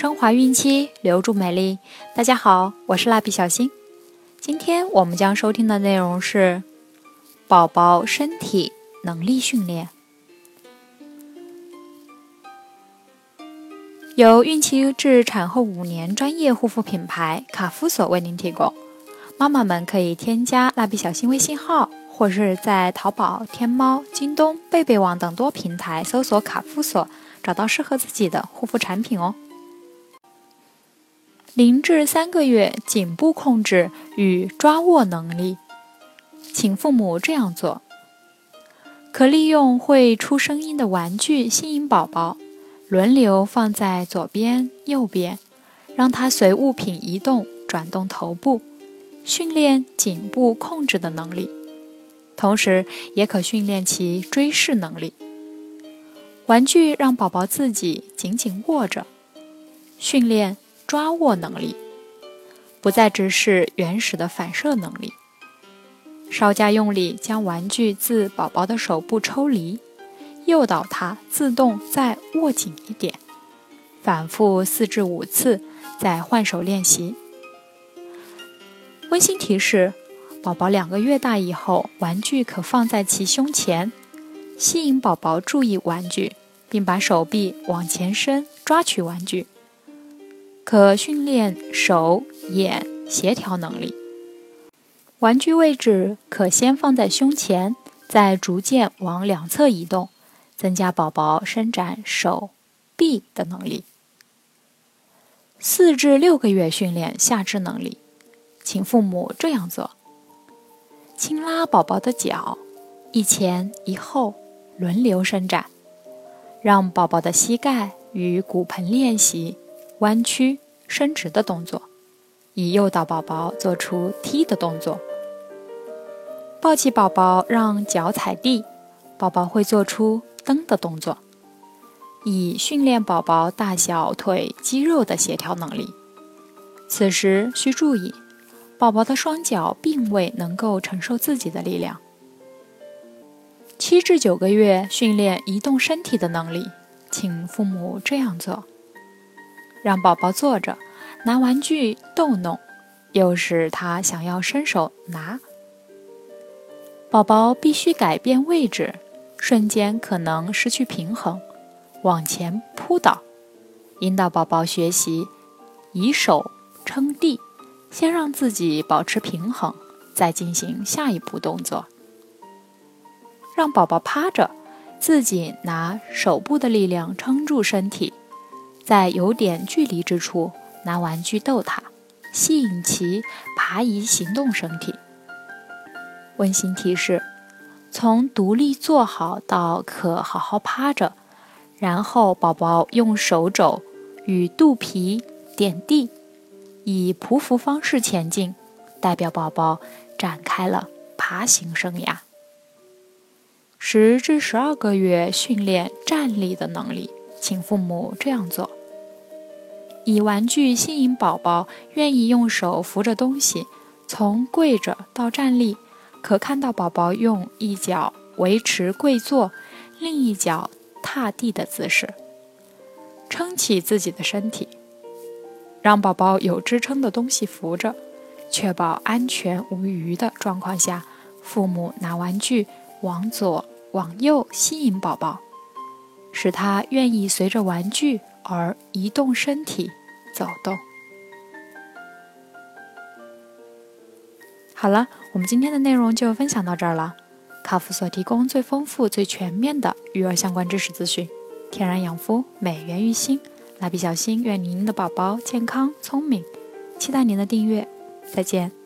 升华孕期，留住美丽。大家好，我是蜡笔小新。今天我们将收听的内容是宝宝身体能力训练，由孕期至产后五年专业护肤品牌卡夫索为您提供。妈妈们可以添加蜡笔小新微信号，或是在淘宝、天猫、京东、贝贝网等多平台搜索卡夫索，找到适合自己的护肤产品哦。零至三个月颈部控制与抓握能力，请父母这样做：可利用会出声音的玩具吸引宝宝，轮流放在左边、右边，让他随物品移动转动头部，训练颈部控制的能力，同时也可训练其追视能力。玩具让宝宝自己紧紧握着，训练。抓握能力，不再只是原始的反射能力。稍加用力，将玩具自宝宝的手部抽离，诱导他自动再握紧一点，反复四至五次，再换手练习。温馨提示：宝宝两个月大以后，玩具可放在其胸前，吸引宝宝注意玩具，并把手臂往前伸抓取玩具。可训练手眼协调能力。玩具位置可先放在胸前，再逐渐往两侧移动，增加宝宝伸展手臂的能力。四至六个月训练下肢能力，请父母这样做：轻拉宝宝的脚，一前一后轮流伸展，让宝宝的膝盖与骨盆练习。弯曲、伸直的动作，以诱导宝宝做出踢的动作。抱起宝宝，让脚踩地，宝宝会做出蹬的动作，以训练宝宝大小腿肌肉的协调能力。此时需注意，宝宝的双脚并未能够承受自己的力量。七至九个月训练移动身体的能力，请父母这样做。让宝宝坐着，拿玩具逗弄，又是他想要伸手拿。宝宝必须改变位置，瞬间可能失去平衡，往前扑倒。引导宝宝学习以手撑地，先让自己保持平衡，再进行下一步动作。让宝宝趴着，自己拿手部的力量撑住身体。在有点距离之处拿玩具逗他，吸引其爬移行动身体。温馨提示：从独立坐好到可好好趴着，然后宝宝用手肘与肚皮点地，以匍匐方式前进，代表宝宝展开了爬行生涯。十至十二个月训练站立的能力。请父母这样做：以玩具吸引宝宝愿意用手扶着东西，从跪着到站立，可看到宝宝用一脚维持跪坐，另一脚踏地的姿势，撑起自己的身体，让宝宝有支撑的东西扶着，确保安全无虞的状况下，父母拿玩具往左往右吸引宝宝。使他愿意随着玩具而移动身体、走动。好了，我们今天的内容就分享到这儿了。卡夫所提供最丰富、最全面的育儿相关知识资讯，天然养肤，美源于心。蜡笔小新愿您的宝宝健康聪明，期待您的订阅。再见。